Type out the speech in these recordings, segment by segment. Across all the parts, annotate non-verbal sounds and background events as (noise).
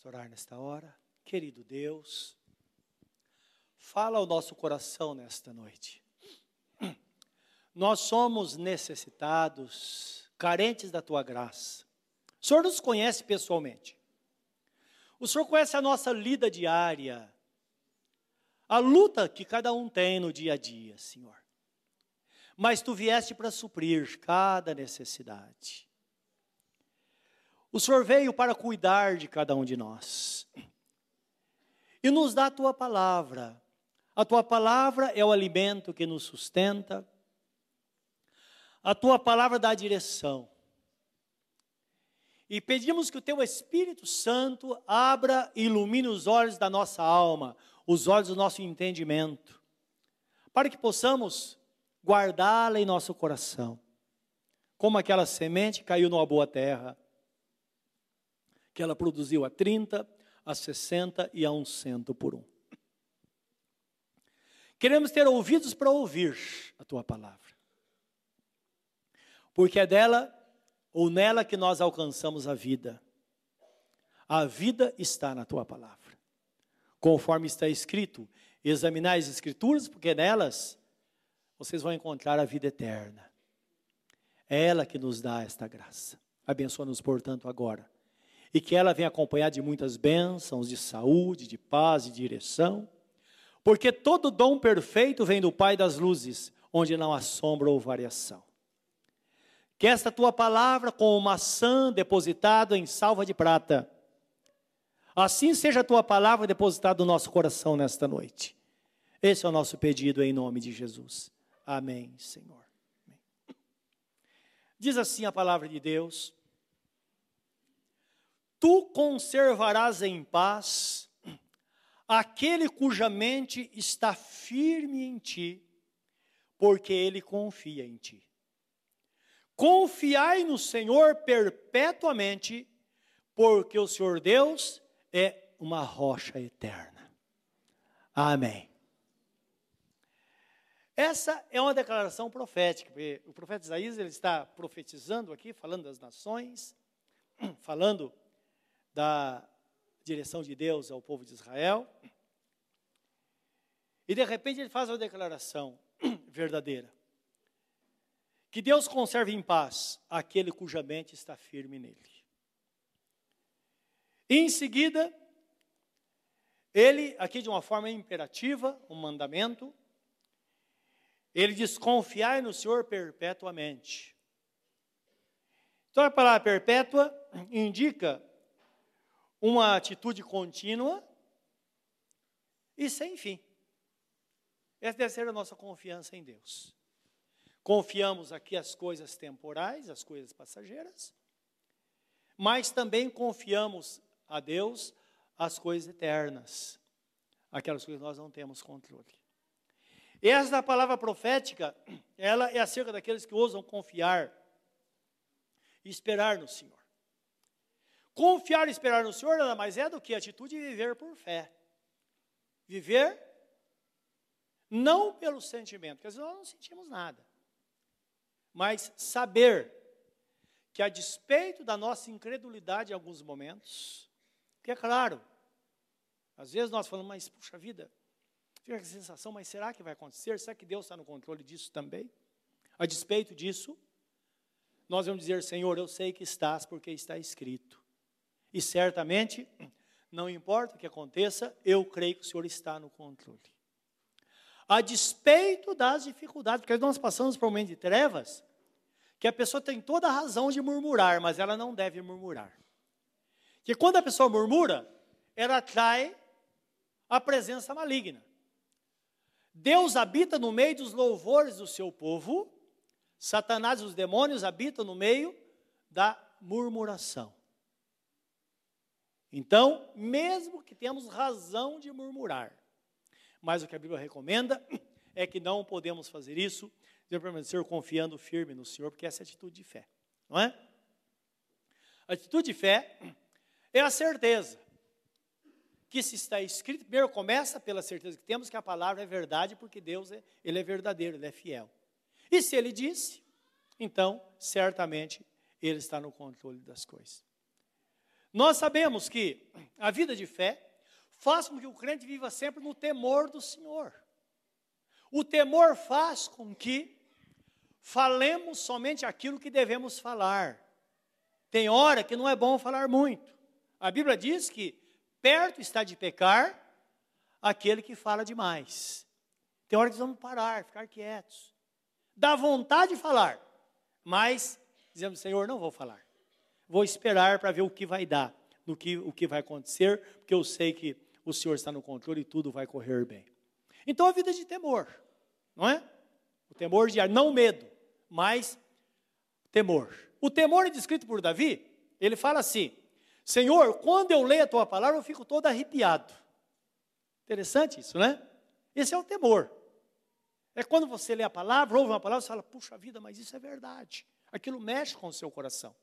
Vamos orar nesta hora. Querido Deus, fala ao nosso coração nesta noite. Nós somos necessitados, carentes da tua graça. O Senhor nos conhece pessoalmente. O Senhor conhece a nossa lida diária, a luta que cada um tem no dia a dia, Senhor. Mas tu vieste para suprir cada necessidade. O Senhor veio para cuidar de cada um de nós. E nos dá a tua palavra. A tua palavra é o alimento que nos sustenta. A tua palavra dá direção. E pedimos que o teu Espírito Santo abra e ilumine os olhos da nossa alma, os olhos do nosso entendimento, para que possamos guardá-la em nosso coração, como aquela semente caiu numa boa terra, que ela produziu a 30, a 60 e a um cento por um. Queremos ter ouvidos para ouvir a tua palavra, porque é dela ou nela que nós alcançamos a vida. A vida está na tua palavra. Conforme está escrito, examinai as escrituras, porque nelas vocês vão encontrar a vida eterna. É ela que nos dá esta graça. Abençoa-nos, portanto, agora. E que ela venha acompanhada de muitas bênçãos, de saúde, de paz e direção. Porque todo dom perfeito vem do Pai das luzes, onde não há sombra ou variação. Que esta tua palavra, como maçã depositada em salva de prata, assim seja a tua palavra depositada no nosso coração nesta noite. Esse é o nosso pedido em nome de Jesus. Amém, Senhor. Amém. Diz assim a palavra de Deus: Tu conservarás em paz aquele cuja mente está firme em ti, porque ele confia em ti. Confiai no Senhor perpetuamente, porque o Senhor Deus é uma rocha eterna. Amém. Essa é uma declaração profética. O profeta Isaías ele está profetizando aqui, falando das nações, (clears throat) falando da direção de Deus ao povo de Israel. E de repente ele faz uma declaração (clears throat) verdadeira. Que Deus conserve em paz aquele cuja mente está firme nele. E em seguida, ele, aqui de uma forma imperativa, um mandamento, ele diz: confiai no Senhor perpetuamente. Então a palavra perpétua indica uma atitude contínua e sem fim. Essa deve ser a nossa confiança em Deus. Confiamos aqui as coisas temporais, as coisas passageiras, mas também confiamos a Deus as coisas eternas, aquelas coisas que nós não temos controle. Essa palavra profética, ela é acerca daqueles que ousam confiar e esperar no Senhor. Confiar e esperar no Senhor nada mais é do que atitude de viver por fé. Viver não pelo sentimento, porque às vezes nós não sentimos nada mas saber que a despeito da nossa incredulidade em alguns momentos, que é claro, às vezes nós falamos, mas puxa vida, fica a sensação, mas será que vai acontecer? Será que Deus está no controle disso também? A despeito disso, nós vamos dizer, Senhor, eu sei que estás porque está escrito. E certamente, não importa o que aconteça, eu creio que o Senhor está no controle a despeito das dificuldades, porque nós passamos por um momento de trevas, que a pessoa tem toda a razão de murmurar, mas ela não deve murmurar. Que quando a pessoa murmura, ela atrai a presença maligna. Deus habita no meio dos louvores do seu povo, Satanás e os demônios habitam no meio da murmuração. Então, mesmo que temos razão de murmurar, mas o que a Bíblia recomenda é que não podemos fazer isso, devemos permanecer confiando firme no Senhor, porque essa é a atitude de fé, não é? A atitude de fé é a certeza que se está escrito, primeiro começa pela certeza que temos que a palavra é verdade, porque Deus é, ele é verdadeiro, ele é fiel. E se ele disse, então certamente ele está no controle das coisas. Nós sabemos que a vida de fé, faz com que o crente viva sempre no temor do Senhor. O temor faz com que falemos somente aquilo que devemos falar. Tem hora que não é bom falar muito. A Bíblia diz que perto está de pecar aquele que fala demais. Tem hora que vamos parar, ficar quietos. Dá vontade de falar, mas dizemos, Senhor, não vou falar. Vou esperar para ver o que vai dar, no que, o que vai acontecer, porque eu sei que o Senhor está no controle e tudo vai correr bem. Então a vida de temor, não é? O temor de ar, não medo, mas temor. O temor é descrito por Davi, ele fala assim: Senhor, quando eu leio a tua palavra, eu fico todo arrepiado. Interessante isso, né? Esse é o temor. É quando você lê a palavra, ouve uma palavra, você fala, puxa vida, mas isso é verdade. Aquilo mexe com o seu coração.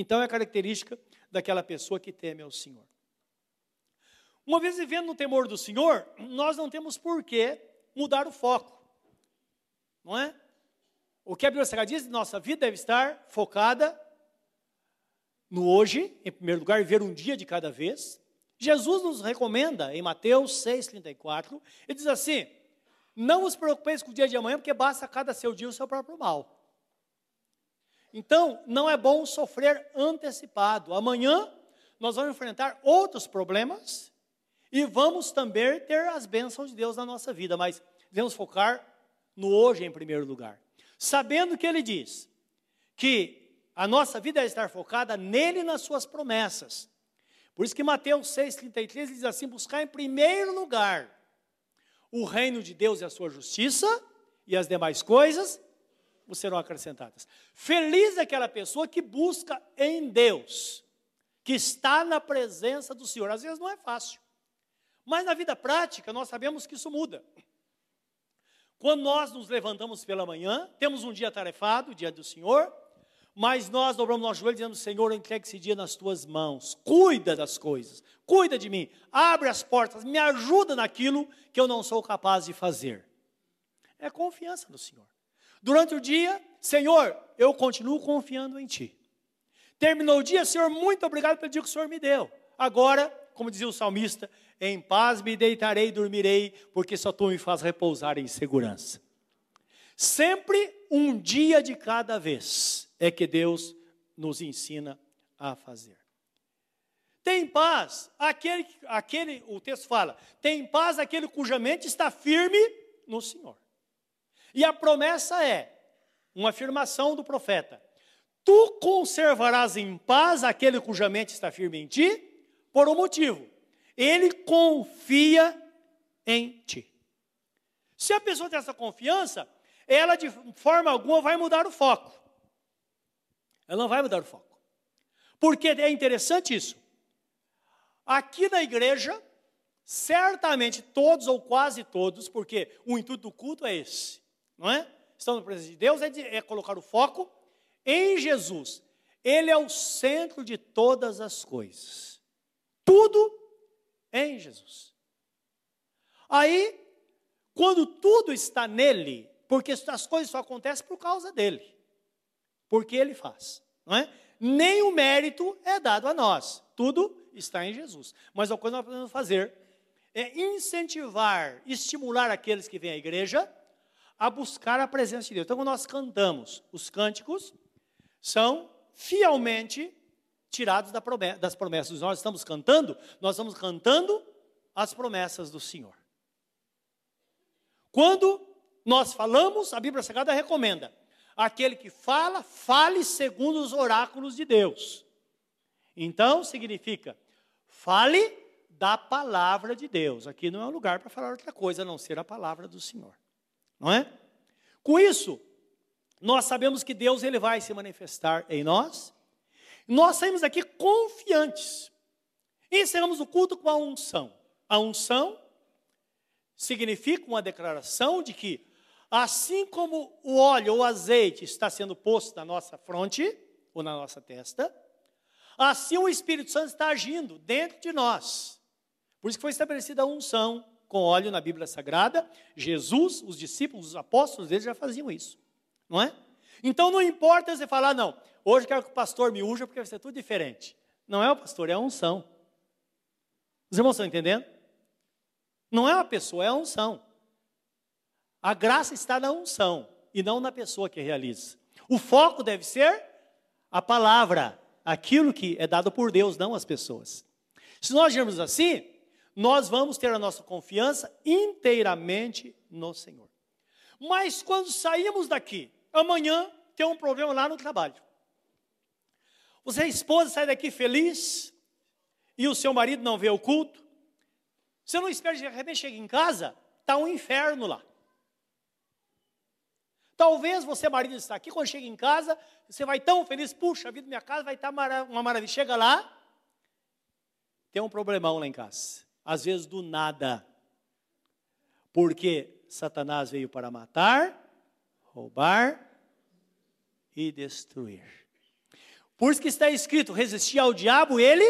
Então é característica daquela pessoa que teme ao Senhor. Uma vez vivendo no temor do Senhor, nós não temos por que mudar o foco. Não é? O que a Bíblia Sagrada diz, nossa vida deve estar focada no hoje, em primeiro lugar, ver um dia de cada vez. Jesus nos recomenda em Mateus 6,34, ele diz assim: Não vos preocupeis com o dia de amanhã, porque basta cada seu dia o seu próprio mal. Então, não é bom sofrer antecipado. Amanhã nós vamos enfrentar outros problemas e vamos também ter as bênçãos de Deus na nossa vida, mas devemos focar no hoje em primeiro lugar. Sabendo que ele diz que a nossa vida deve estar focada nele e nas suas promessas. Por isso que Mateus 6,33 diz assim: buscar em primeiro lugar o reino de Deus e a sua justiça, e as demais coisas serão acrescentadas. Feliz é aquela pessoa que busca em Deus, que está na presença do Senhor. Às vezes não é fácil. Mas na vida prática, nós sabemos que isso muda. Quando nós nos levantamos pela manhã, temos um dia tarefado, o dia do Senhor, mas nós dobramos nosso joelho e dizemos: Senhor, eu entrego esse dia nas tuas mãos, cuida das coisas, cuida de mim, abre as portas, me ajuda naquilo que eu não sou capaz de fazer. É confiança no Senhor. Durante o dia, Senhor, eu continuo confiando em Ti. Terminou o dia, Senhor, muito obrigado pelo dia que o Senhor me deu. Agora, como dizia o salmista, em paz me deitarei e dormirei, porque só tu me faz repousar em segurança. Sempre um dia de cada vez é que Deus nos ensina a fazer. Tem paz aquele, aquele, o texto fala, tem paz aquele cuja mente está firme no Senhor. E a promessa é uma afirmação do profeta: Tu conservarás em paz aquele cuja mente está firme em ti, por um motivo ele confia em ti. Se a pessoa tem essa confiança, ela de forma alguma vai mudar o foco. Ela não vai mudar o foco. Porque é interessante isso. Aqui na igreja, certamente todos ou quase todos, porque o intuito do culto é esse, não é? Estamos na presença de Deus, é, de, é colocar o foco em Jesus. Ele é o centro de todas as coisas. Tudo em Jesus. Aí, quando tudo está nele, porque as coisas só acontecem por causa dele, porque ele faz, não é? Nem o mérito é dado a nós, tudo está em Jesus. Mas a coisa que nós podemos fazer é incentivar, estimular aqueles que vêm à igreja a buscar a presença de Deus. Então, quando nós cantamos os cânticos, são fielmente tirados das promessas. Nós estamos cantando, nós estamos cantando as promessas do Senhor. Quando nós falamos, a Bíblia Sagrada recomenda: aquele que fala, fale segundo os oráculos de Deus. Então, significa, fale da palavra de Deus. Aqui não é um lugar para falar outra coisa a não ser a palavra do Senhor. Não é? Com isso, nós sabemos que Deus ele vai se manifestar em nós nós saímos daqui confiantes. Encerramos o culto com a unção. A unção significa uma declaração de que, assim como o óleo ou azeite está sendo posto na nossa fronte ou na nossa testa, assim o Espírito Santo está agindo dentro de nós. Por isso que foi estabelecida a unção com óleo na Bíblia Sagrada. Jesus, os discípulos, os apóstolos deles já faziam isso, não é? Então não importa você falar, não, hoje quero que o pastor me unja porque vai ser tudo diferente. Não é o pastor, é a unção. Os irmãos estão entendendo? Não é uma pessoa, é a unção. A graça está na unção e não na pessoa que realiza. O foco deve ser a palavra, aquilo que é dado por Deus, não as pessoas. Se nós agirmos assim, nós vamos ter a nossa confiança inteiramente no Senhor. Mas quando saímos daqui, amanhã tem um problema lá no trabalho. Você, esposa, sai daqui feliz e o seu marido não vê o culto. Você não espera de repente chega em casa, está um inferno lá. Talvez você, marido, está aqui, quando chega em casa, você vai tão feliz, puxa, a vida minha casa vai estar tá uma maravilha. Chega lá, tem um problemão lá em casa. Às vezes do nada. Porque Satanás veio para matar, roubar e destruir. Por isso que está escrito: resistir ao diabo, ele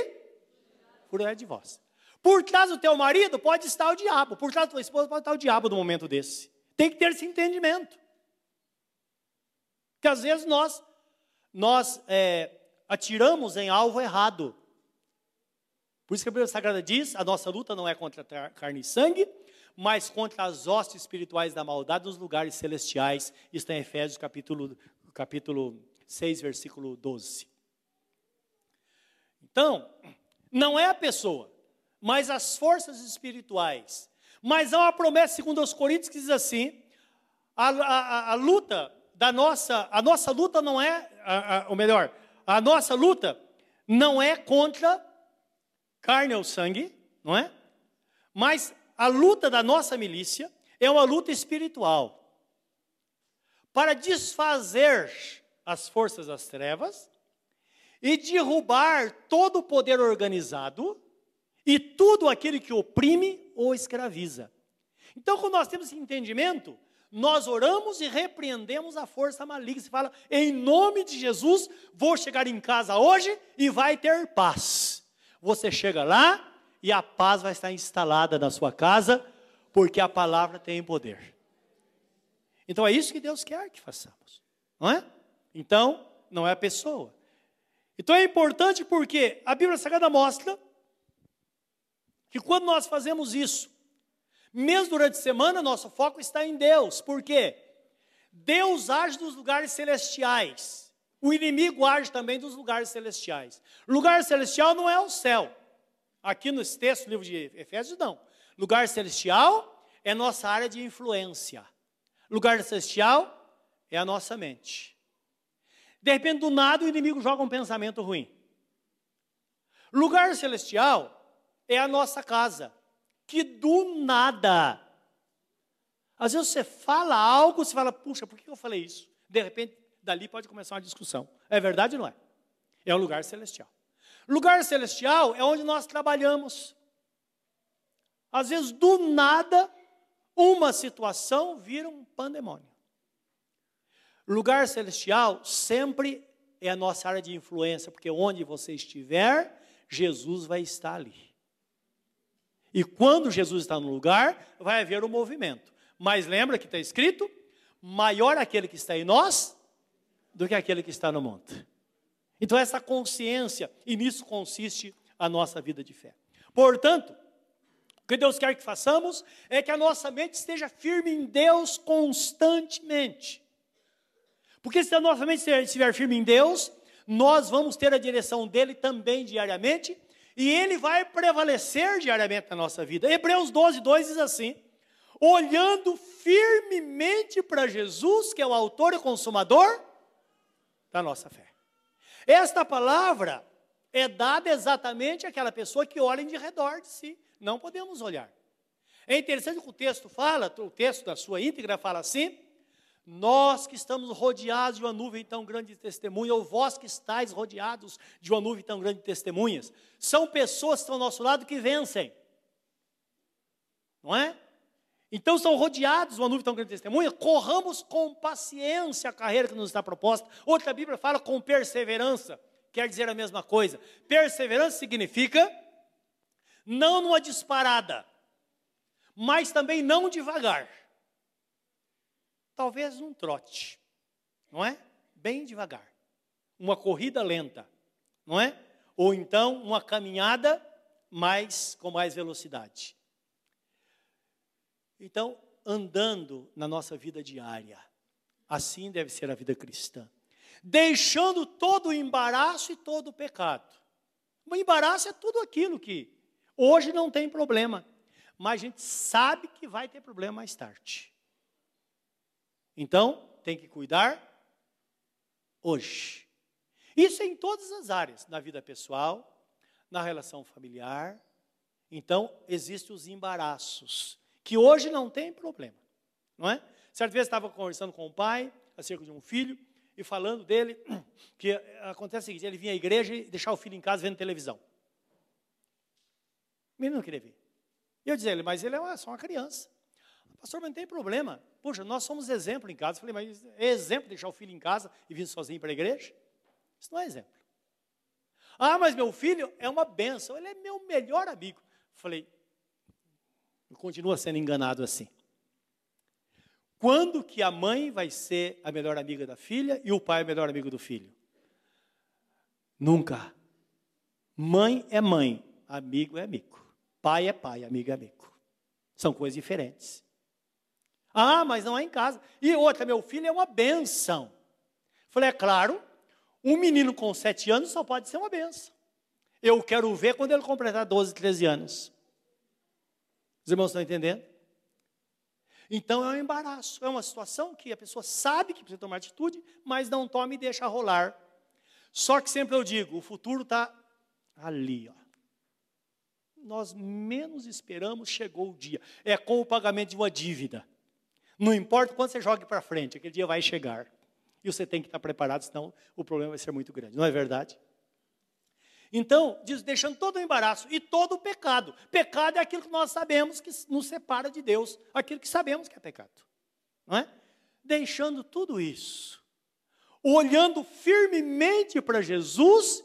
furará de vós. Por trás do teu marido pode estar o diabo, por trás da tua esposa pode estar o diabo no momento desse. Tem que ter esse entendimento. Que às vezes nós, nós é, atiramos em alvo errado. Por isso que a Bíblia Sagrada diz: a nossa luta não é contra carne e sangue, mas contra as hostes espirituais da maldade nos lugares celestiais. Isso está em Efésios capítulo, capítulo 6, versículo 12. Então, não é a pessoa, mas as forças espirituais. Mas há uma promessa, segundo os Coríntios, que diz assim: a, a, a luta da nossa, a nossa luta não é, a, a, ou melhor, a nossa luta não é contra carne ou sangue, não é? Mas a luta da nossa milícia é uma luta espiritual. Para desfazer as forças das trevas e derrubar todo o poder organizado e tudo aquele que oprime ou escraviza. Então, quando nós temos esse entendimento, nós oramos e repreendemos a força maligna. Você fala, em nome de Jesus, vou chegar em casa hoje e vai ter paz. Você chega lá e a paz vai estar instalada na sua casa, porque a palavra tem poder. Então é isso que Deus quer que façamos, não é? Então, não é a pessoa. Então é importante porque a Bíblia Sagrada mostra que quando nós fazemos isso, mesmo durante a semana, nosso foco está em Deus. Por quê? Deus age nos lugares celestiais. O inimigo age também dos lugares celestiais. Lugar celestial não é o céu. Aqui no texto, livro de Efésios, não. Lugar celestial é nossa área de influência. Lugar celestial é a nossa mente. De repente, do nada, o inimigo joga um pensamento ruim. Lugar celestial é a nossa casa que do nada. Às vezes você fala algo, você fala, puxa, por que eu falei isso? De repente, dali pode começar uma discussão. É verdade ou não é? É um lugar celestial. Lugar celestial é onde nós trabalhamos. Às vezes, do nada, uma situação vira um pandemônio. Lugar celestial sempre é a nossa área de influência, porque onde você estiver, Jesus vai estar ali. E quando Jesus está no lugar, vai haver um movimento. Mas lembra que está escrito: maior aquele que está em nós do que aquele que está no monte. Então, essa consciência, e nisso consiste a nossa vida de fé. Portanto, o que Deus quer que façamos é que a nossa mente esteja firme em Deus constantemente. Porque se a nossa mente estiver firme em Deus, nós vamos ter a direção dele também diariamente e ele vai prevalecer diariamente na nossa vida. Hebreus 12, 2 diz assim: olhando firmemente para Jesus, que é o autor e consumador da nossa fé. Esta palavra é dada exatamente àquela pessoa que olha em redor de si. Não podemos olhar. É interessante que o texto fala, o texto da sua íntegra fala assim: nós que estamos rodeados de uma nuvem tão grande de testemunha, ou vós que estáis rodeados de uma nuvem tão grande de testemunhas, são pessoas que estão ao nosso lado que vencem. Não é? Então são rodeados de uma nuvem tão grande de testemunha, corramos com paciência a carreira que nos está proposta. Outra Bíblia fala com perseverança, quer dizer a mesma coisa. Perseverança significa não numa disparada, mas também não devagar talvez num trote, não é? Bem devagar. Uma corrida lenta, não é? Ou então uma caminhada mais com mais velocidade. Então, andando na nossa vida diária, assim deve ser a vida cristã. Deixando todo o embaraço e todo o pecado. O embaraço é tudo aquilo que hoje não tem problema, mas a gente sabe que vai ter problema mais tarde. Então, tem que cuidar hoje. Isso é em todas as áreas, na vida pessoal, na relação familiar. Então, existem os embaraços, que hoje não tem problema, não é? Certa vez estava conversando com o pai acerca de um filho e falando dele (clears throat) que acontece o seguinte: ele vinha à igreja e deixava o filho em casa vendo televisão. O menino não queria ver. E eu dizia ele, mas ele é uma, só uma criança. Pastor, mas não tem problema. Poxa, nós somos exemplo em casa. Eu falei, mas é exemplo deixar o filho em casa e vir sozinho para a igreja? Isso não é exemplo. Ah, mas meu filho é uma benção, ele é meu melhor amigo. Eu falei, continua sendo enganado assim. Quando que a mãe vai ser a melhor amiga da filha e o pai é o melhor amigo do filho? Nunca. Mãe é mãe, amigo é amigo. Pai é pai, amigo é amigo. São coisas diferentes. Ah, mas não é em casa. E outra, meu filho é uma benção. Falei, é claro, um menino com sete anos só pode ser uma benção. Eu quero ver quando ele completar 12, 13 anos. Os irmãos estão entendendo? Então é um embaraço, é uma situação que a pessoa sabe que precisa tomar atitude, mas não toma e deixa rolar. Só que sempre eu digo, o futuro está ali, ó. Nós menos esperamos, chegou o dia. É com o pagamento de uma dívida. Não importa quando você jogue para frente, aquele dia vai chegar. E você tem que estar preparado, senão o problema vai ser muito grande. Não é verdade? Então, diz, deixando todo o embaraço e todo o pecado. Pecado é aquilo que nós sabemos que nos separa de Deus, aquilo que sabemos que é pecado. Não é? Deixando tudo isso, olhando firmemente para Jesus,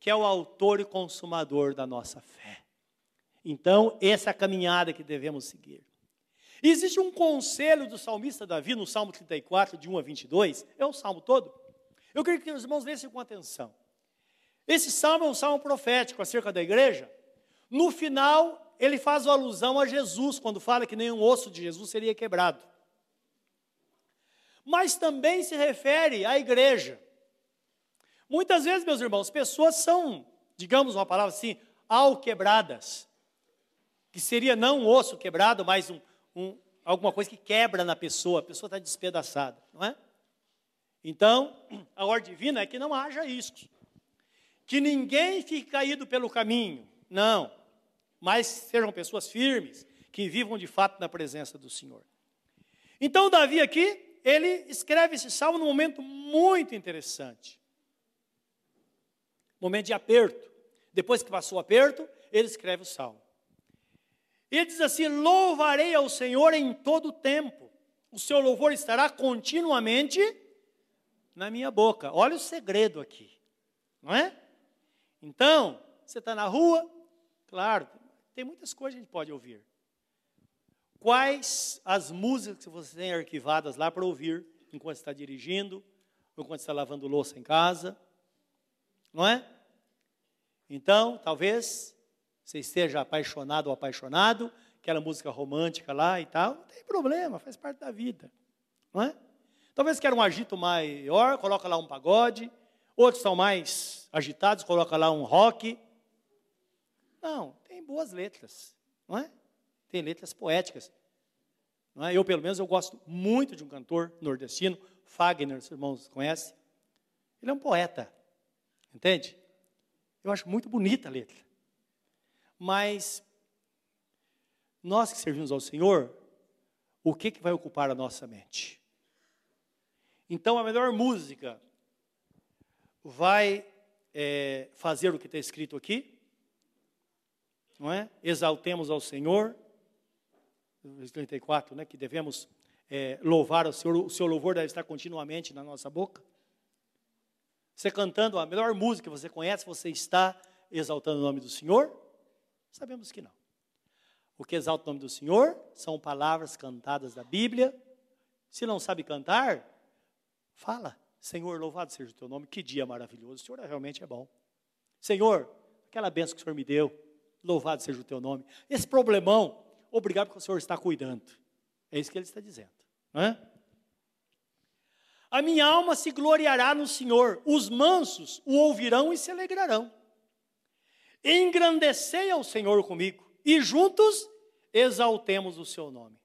que é o autor e consumador da nossa fé. Então, essa é a caminhada que devemos seguir. Existe um conselho do salmista Davi no Salmo 34, de 1 a 22, é o salmo todo. Eu queria que os irmãos lessem com atenção. Esse salmo é um salmo profético acerca da igreja. No final, ele faz alusão a Jesus, quando fala que nenhum osso de Jesus seria quebrado. Mas também se refere à igreja. Muitas vezes, meus irmãos, pessoas são, digamos uma palavra assim, alquebradas. Que seria não um osso quebrado, mas um, um, alguma coisa que quebra na pessoa, a pessoa está despedaçada, não é? Então, a ordem divina é que não haja isso que ninguém fique caído pelo caminho, não, mas sejam pessoas firmes, que vivam de fato na presença do Senhor. Então, Davi aqui, ele escreve esse salmo num momento muito interessante. Momento de aperto. Depois que passou o aperto, ele escreve o salmo. Ele diz assim: Louvarei ao Senhor em todo o tempo, o seu louvor estará continuamente na minha boca. Olha o segredo aqui, não é? Então, você está na rua, claro, tem muitas coisas que a gente pode ouvir. Quais as músicas que você tem arquivadas lá para ouvir enquanto está dirigindo, enquanto está lavando louça em casa? Não é? Então, talvez você esteja apaixonado ou apaixonado, aquela música romântica lá e tal, não tem problema, faz parte da vida. Não é? Talvez queira um agito maior, coloca lá um pagode, Outros são mais agitados, coloca lá um rock. Não, tem boas letras, não é? Tem letras poéticas. Não é? Eu, pelo menos, eu gosto muito de um cantor nordestino, Fagner, os irmãos conhecem. Ele é um poeta, entende? Eu acho muito bonita a letra. Mas nós que servimos ao Senhor, o que, que vai ocupar a nossa mente? Então, a melhor música vai é, fazer o que está escrito aqui, não é? Exaltemos ao Senhor, 34, né? Que devemos é, louvar ao Senhor, o seu louvor deve estar continuamente na nossa boca. Você cantando a melhor música que você conhece, você está exaltando o nome do Senhor? Sabemos que não. O que exalta o nome do Senhor são palavras cantadas da Bíblia. Se não sabe cantar, fala. Senhor, louvado seja o teu nome, que dia maravilhoso, o Senhor realmente é bom. Senhor, aquela benção que o Senhor me deu, Louvado seja o teu nome. Esse problemão, obrigado porque o Senhor está cuidando. É isso que ele está dizendo. Não é? A minha alma se gloriará no Senhor, os mansos o ouvirão e se alegrarão. Engrandecei ao Senhor comigo, e juntos exaltemos o seu nome.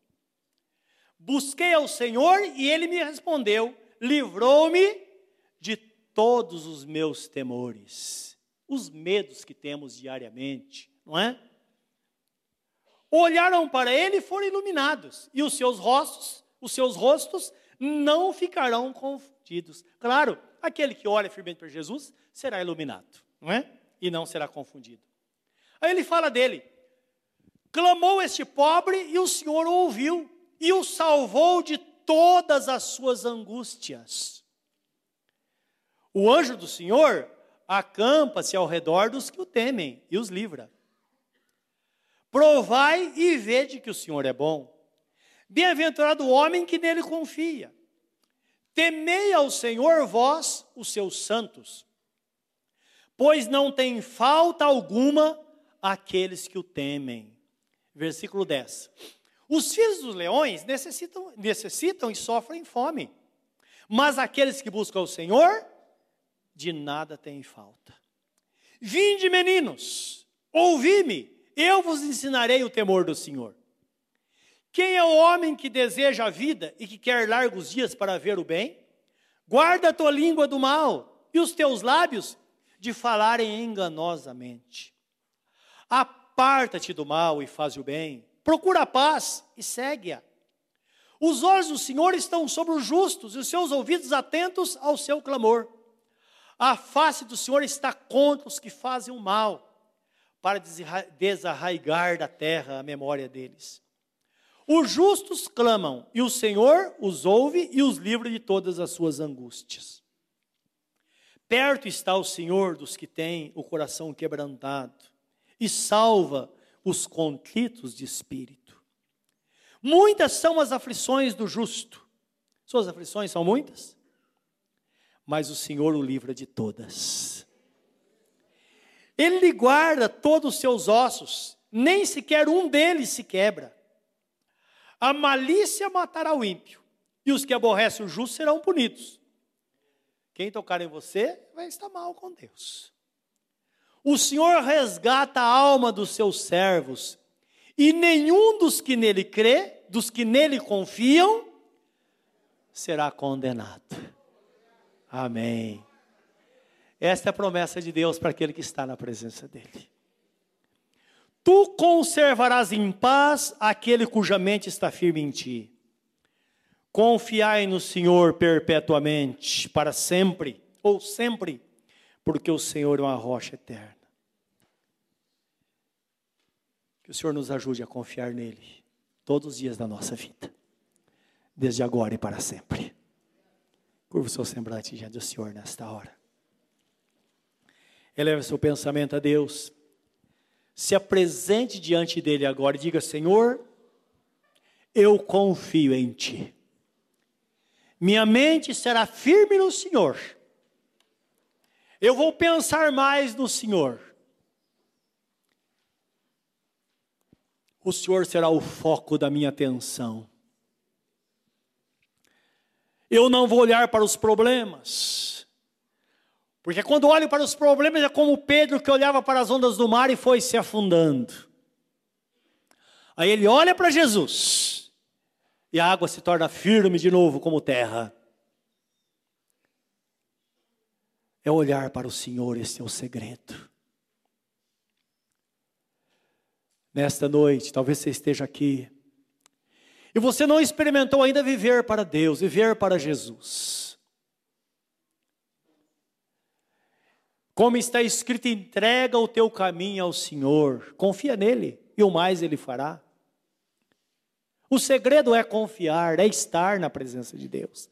Busquei ao Senhor e ele me respondeu, livrou-me de todos os meus temores, os medos que temos diariamente, não é? Olharam para ele e foram iluminados, e os seus rostos, os seus rostos não ficarão confundidos. Claro, aquele que olha firmemente para Jesus será iluminado, não é? E não será confundido. Aí ele fala dele: clamou este pobre e o Senhor o ouviu e o salvou de todas as suas angústias. O anjo do Senhor acampa-se ao redor dos que o temem e os livra. Provai e vede que o Senhor é bom. Bem-aventurado o homem que nele confia. Temei ao Senhor vós, os seus santos, pois não tem falta alguma aqueles que o temem. Versículo 10. Os filhos dos leões necessitam, necessitam e sofrem fome, mas aqueles que buscam o Senhor, de nada têm falta. Vinde, meninos, ouvi-me, eu vos ensinarei o temor do Senhor. Quem é o homem que deseja a vida e que quer largos dias para ver o bem? Guarda a tua língua do mal e os teus lábios de falarem enganosamente. Aparta-te do mal e faz o bem. Procura a paz e segue-a. Os olhos do Senhor estão sobre os justos e os seus ouvidos atentos ao seu clamor. A face do Senhor está contra os que fazem o mal, para desarraigar da terra a memória deles. Os justos clamam, e o Senhor os ouve e os livra de todas as suas angústias. Perto está o Senhor dos que têm o coração quebrantado, e salva os contritos de espírito. Muitas são as aflições do justo. Suas aflições são muitas, mas o Senhor o livra de todas. Ele lhe guarda todos os seus ossos, nem sequer um deles se quebra. A malícia matará o ímpio, e os que aborrecem o justo serão punidos. Quem tocar em você vai estar mal com Deus. O Senhor resgata a alma dos seus servos, e nenhum dos que nele crê, dos que nele confiam, será condenado. Amém. Esta é a promessa de Deus para aquele que está na presença dele. Tu conservarás em paz aquele cuja mente está firme em ti. Confiai no Senhor perpetuamente, para sempre, ou sempre, porque o Senhor é uma rocha eterna. Que o Senhor nos ajude a confiar nele todos os dias da nossa vida, desde agora e para sempre. Curva o seu semblante diante do Senhor nesta hora. Eleve seu pensamento a Deus se apresente diante dele agora e diga: Senhor, eu confio em ti. Minha mente será firme no Senhor. Eu vou pensar mais no Senhor. O Senhor será o foco da minha atenção. Eu não vou olhar para os problemas. Porque quando olho para os problemas é como Pedro que olhava para as ondas do mar e foi se afundando. Aí ele olha para Jesus e a água se torna firme de novo como terra. É olhar para o Senhor, esse é o segredo. Nesta noite, talvez você esteja aqui e você não experimentou ainda viver para Deus, viver para Jesus. Como está escrito, entrega o teu caminho ao Senhor, confia nele e o mais ele fará. O segredo é confiar, é estar na presença de Deus,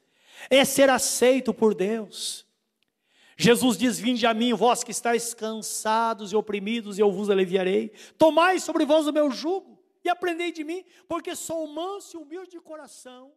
é ser aceito por Deus. Jesus diz: Vinde a mim, vós que estáis cansados e oprimidos, e eu vos aliviarei. Tomai sobre vós o meu jugo e aprendei de mim, porque sou manso e humilde de coração